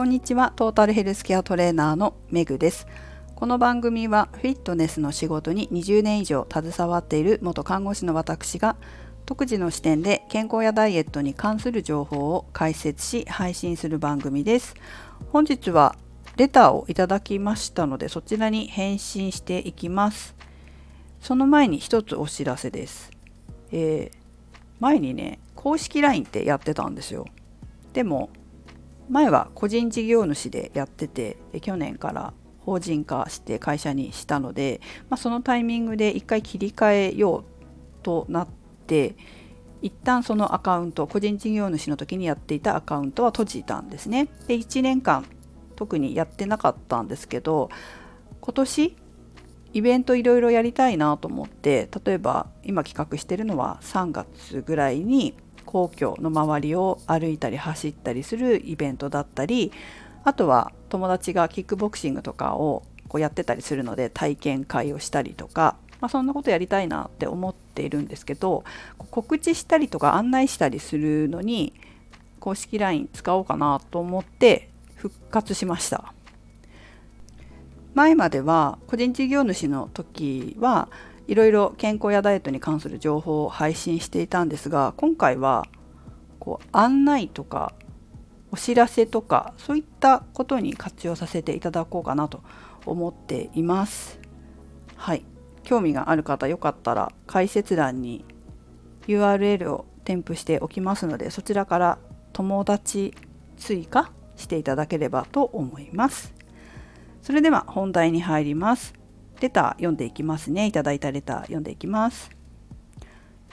こんにちは。トータルヘルスケアトレーナーのメグです。この番組はフィットネスの仕事に20年以上携わっている元看護師の私が独自の視点で健康やダイエットに関する情報を解説し配信する番組です。本日はレターをいただきましたのでそちらに返信していきます。その前に一つお知らせです、えー、前にね公式 LINE ってやってたんですよ。でも前は個人事業主でやってて去年から法人化して会社にしたので、まあ、そのタイミングで一回切り替えようとなって一旦そのアカウント個人事業主の時にやっていたアカウントは閉じたんですね。で1年間特にやってなかったんですけど今年イベントいろいろやりたいなと思って例えば今企画してるのは3月ぐらいに皇居の周りを歩いたり走ったりするイベントだったりあとは友達がキックボクシングとかをこうやってたりするので体験会をしたりとか、まあ、そんなことやりたいなって思っているんですけど告知したりとか案内したりするのに公式 LINE 使おうかなと思って復活しました。前までは個人事業主の時はいろいろ健康やダイエットに関する情報を配信していたんですが今回はこう案内とかお知らせとかそういったことに活用させていただこうかなと思っています。はい、興味がある方よかったら解説欄に URL を添付しておきますのでそちらから友達追加していただければと思います。それでは本題に入ります。レター読んでいきますね。いただいたレター読んでいきます。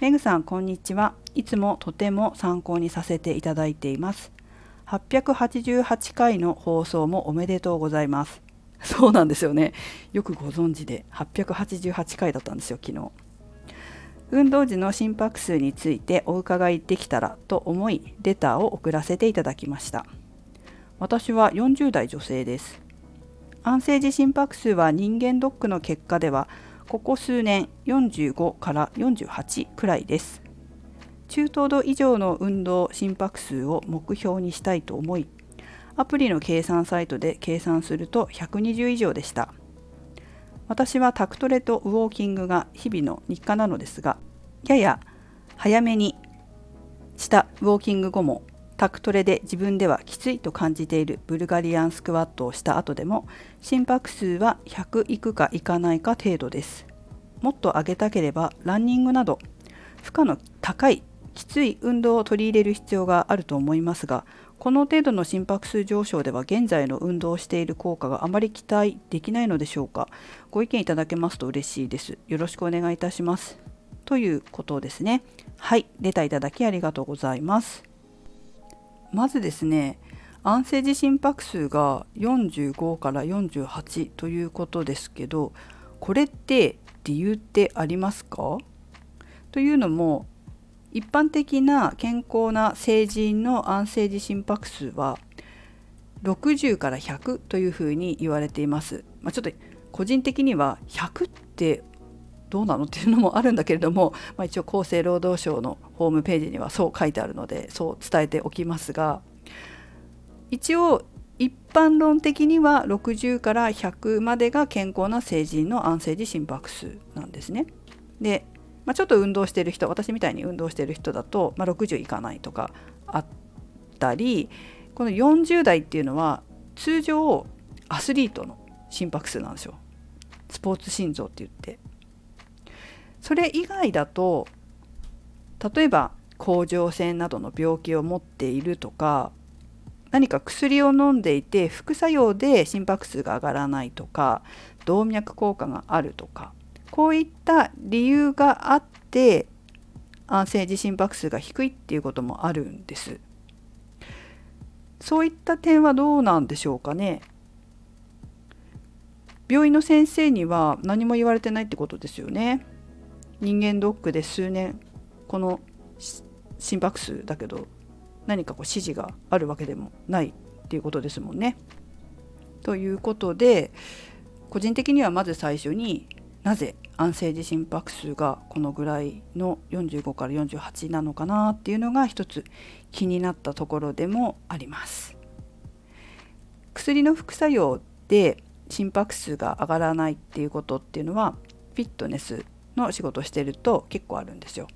メグさん、こんにちは。いつもとても参考にさせていただいています。888回の放送もおめでとうございます。そうなんですよね。よくご存知で、888回だったんですよ、昨日。運動時の心拍数についてお伺いできたらと思い、レターを送らせていただきました。私は40代女性です。安静時心拍数は人間ドックの結果ではここ数年45から48くらいです。中等度以上の運動心拍数を目標にしたいと思いアプリの計算サイトで計算すると120以上でした。私はタクトレとウォーキングが日々の日課なのですがやや早めにしたウォーキング後もタクトレで自分ではきついと感じているブルガリアンスクワットをした後でも心拍数は100いくかいかないか程度です。もっと上げたければランニングなど負荷の高いきつい運動を取り入れる必要があると思いますがこの程度の心拍数上昇では現在の運動をしている効果があまり期待できないのでしょうか。ご意見いただけますと嬉しいです。よろしくお願いいたします。ということですね。はい。レターいただきありがとうございます。まずですね安静時心拍数が45から48ということですけどこれって理由ってありますか？というのも一般的な健康な成人の安静時心拍数は60から100というふうに言われています。まあ、ちょっと個人的には100ってどうなの？っていうのもあるんだけれども、まあ、一応厚生労働省のホームページにはそう書いてあるのでそう伝えておきますが一応一般論的には60から100までが健康な成人の安静時心拍数なんですね。で、まあ、ちょっと運動してる人私みたいに運動してる人だと、まあ、60いかないとかあったりこの40代っていうのは通常アスリートの心拍数なんですよ。スポーツ心臓って言ってそれ以外だと例えば甲状腺などの病気を持っているとか何か薬を飲んでいて副作用で心拍数が上がらないとか動脈硬化があるとかこういった理由があって安静時心拍数が低いっていうこともあるんです。そういった点はどうなんでしょうかね。病院の先生には何も言われてないってことですよね。人間ドックで数年この心拍数だけど何かこう指示があるわけでもないっていうことですもんね。ということで個人的にはまず最初になぜ安静時心拍数がこのぐらいの45から48なのかなっていうのが一つ気になったところでもあります。薬の副作用で心拍数が上がらないっていうことっていうのはフィットネスの仕事をしてると結構あるんですよ。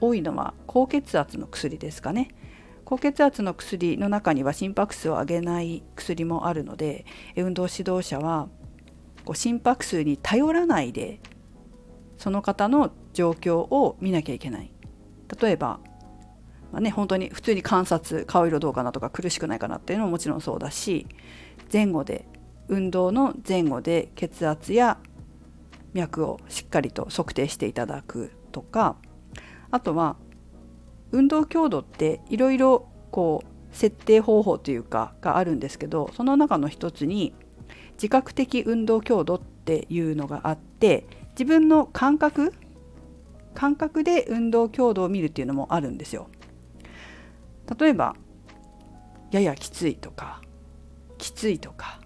多いのは高血圧の薬ですかね。高血圧の薬の中には心拍数を上げない薬もあるので運動指導者はこう心拍数に頼らないでその方の状況を見なきゃいけない例えば、まあね、本当に普通に観察顔色どうかなとか苦しくないかなっていうのももちろんそうだし前後で運動の前後で血圧や脈をしっかりと測定していただくとかあとは運動強度っていろいろこう設定方法というかがあるんですけどその中の一つに自覚的運動強度っていうのがあって自分の感覚感覚で運動強度を見るっていうのもあるんですよ。例えばややきついとかきついとか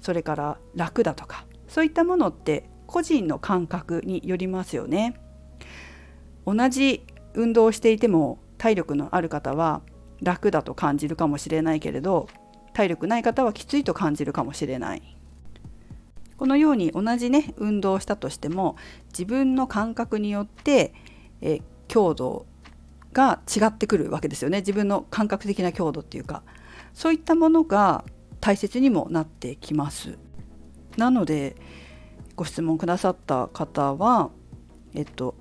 それから楽だとかそういったものって個人の感覚によりますよね。同じ運動をしていても体力のある方は楽だと感じるかもしれないけれど体力ない方はきついと感じるかもしれない。このように同じね運動をしたとしても自分の感覚によってえ強度が違ってくるわけですよね。自分の感覚的な強度っていうか。そういったものが大切にもなってきます。なのでご質問くださった方はえっと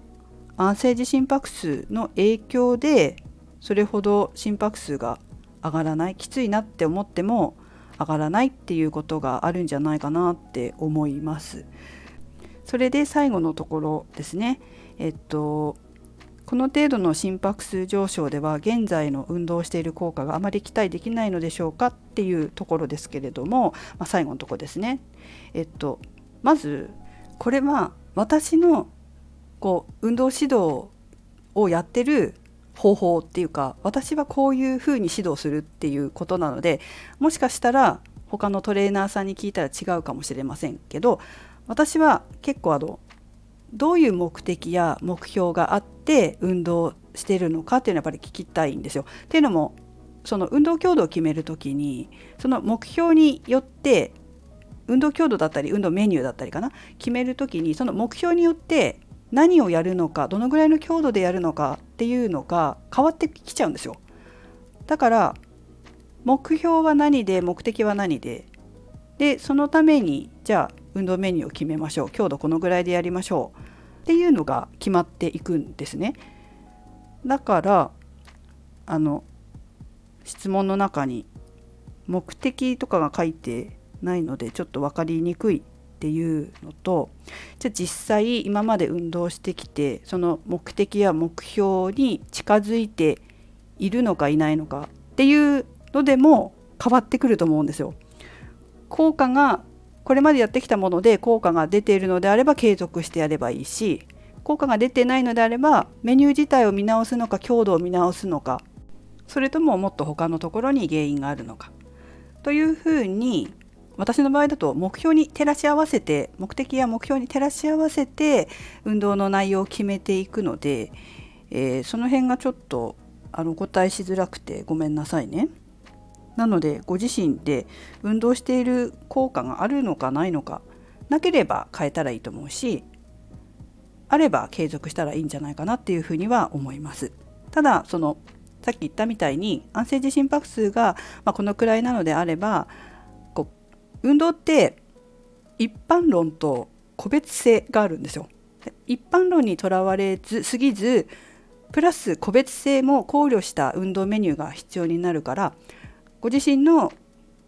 安静時心拍数の影響でそれほど心拍数が上がらないきついなって思っても上がらないっていうことがあるんじゃないかなって思います。それで最後のところですね。えっとこの程度の心拍数上昇では現在の運動している効果があまり期待できないのでしょうかっていうところですけれども、まあ、最後のとこですね。えっとまずこれは私のこう運動指導をやってる方法っていうか私はこういうふうに指導するっていうことなのでもしかしたら他のトレーナーさんに聞いたら違うかもしれませんけど私は結構あのどういう目的や目標があって運動してるのかっていうのはやっぱり聞きたいんですよ。っていうのもその運動強度を決める時にその目標によって運動強度だったり運動メニューだったりかな。決める時にその目標によって何をやるのかどのぐらいの強度でやるのかっていうのが変わってきちゃうんですよ。だから目標は何で目的は何ででそのためにじゃあ運動メニューを決めましょう。強度このぐらいでやりましょう。っていうのが決まっていくんですね。だからあの質問の中に目的とかが書いてないのでちょっと分かりにくいっていうのとじゃあ実際今まで運動してきてその目的や目標に近づいているのかいないのかっていうのでも変わってくると思うんですよ。効果がこれまでやってきたもので効果が出ているのであれば継続してやればいいし効果が出てないのであればメニュー自体を見直すのか強度を見直すのかそれとももっと他のところに原因があるのかというふうに私の場合だと目標に照らし合わせて目的や目標に照らし合わせて運動の内容を決めていくので、えー、その辺がちょっとあのお答えしづらくてごめんなさいね。なのでご自身で運動している効果があるのかないのかなければ変えたらいいと思うしあれば継続したらいいんじゃないかなっていうふうには思います。ただそのさっき言ったみたいに安静時心拍数が、まあ、このくらいなのであれば運動って一般論と個別性があるんですよ。一般論にとらわれずすぎずプラス個別性も考慮した運動メニューが必要になるからご自身の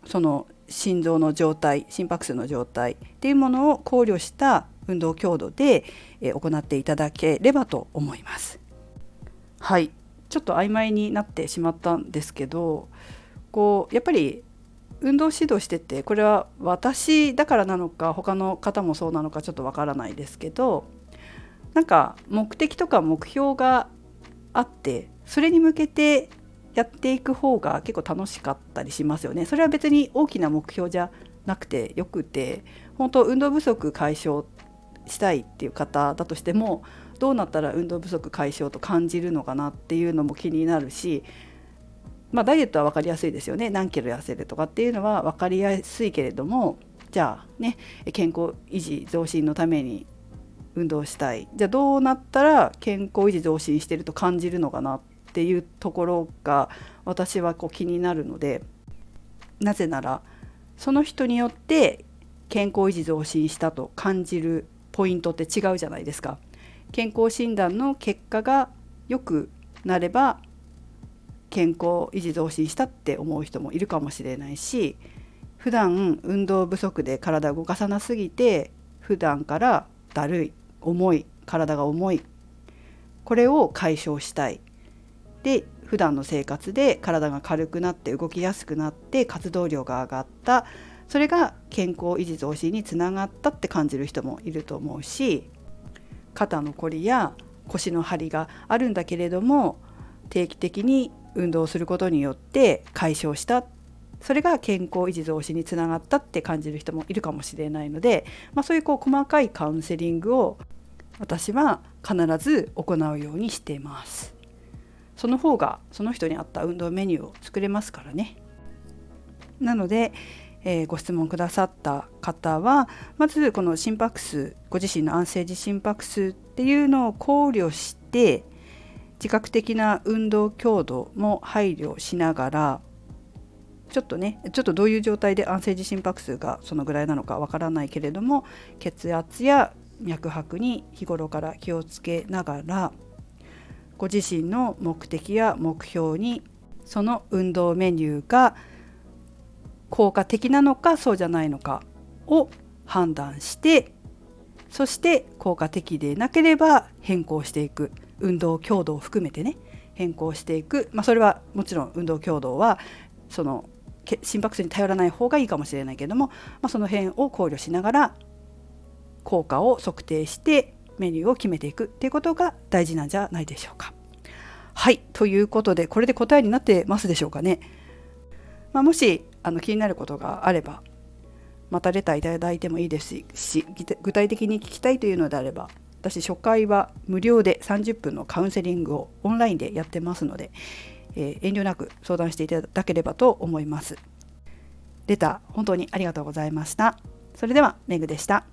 その心臓の状態心拍数の状態っていうものを考慮した運動強度で行っていただければと思います。はいちょっと曖昧になってしまったんですけどこうやっぱり運動指導しててこれは私だからなのか他の方もそうなのかちょっとわからないですけどなんか目的とか目標があってそれに向けてやっていく方が結構楽しかったりしますよね。それは別に大きな目標じゃなくてよくて本当運動不足解消したいっていう方だとしてもどうなったら運動不足解消と感じるのかなっていうのも気になるしまあ、ダイエットは分かりやすいですよね何キロ痩せるとかっていうのは分かりやすいけれどもじゃあね健康維持増進のために運動したいじゃあどうなったら健康維持増進してると感じるのかなっていうところが私はこう気になるのでなぜならその人によって健康維持増進したと感じるポイントって違うじゃないですか。健康診断の結果が良くなれば健康維持増進したって思う人もいるかもしれないし普段運動不足で体動かさなすぎて普段からだるい重い体が重い。これを解消したい。で普段の生活で体が軽くなって動きやすくなって活動量が上がった。それが健康維持増進につながったって感じる人もいると思うし肩のこりや腰の張りがあるんだけれども定期的に運動することによって解消したそれが健康維持増進につながったって感じる人もいるかもしれないので、まあ、そういうこう細かいカウンセリングを私は必ず行うようにしています。その方がその人に合った運動メニューを作れますからね。なので、えー、ご質問くださった方はまずこの心拍数ご自身の安静時心拍数っていうのを考慮して自覚的な運動強度も配慮しながらちょっとねちょっとどういう状態で安静時心拍数がそのぐらいなのかわからないけれども血圧や脈拍に日頃から気をつけながらご自身の目的や目標にその運動メニューが効果的なのかそうじゃないのかを判断してそして効果的でなければ変更していく。運動強度を含めてね変更していく、まあ、それはもちろん運動強度はその心拍数に頼らない方がいいかもしれないけども、まあ、その辺を考慮しながら効果を測定してメニューを決めていくっていうことが大事なんじゃないでしょうか。はいということでこれで答えになってますでしょうかね。まあ、もしあの気になることがあればまたレターいただいてもいいですし具体的に聞きたいというのであれば私初回は無料で30分のカウンセリングをオンラインでやってますので、えー、遠慮なく相談していただければと思います。レター本当にありがとうございました。それではメグでした。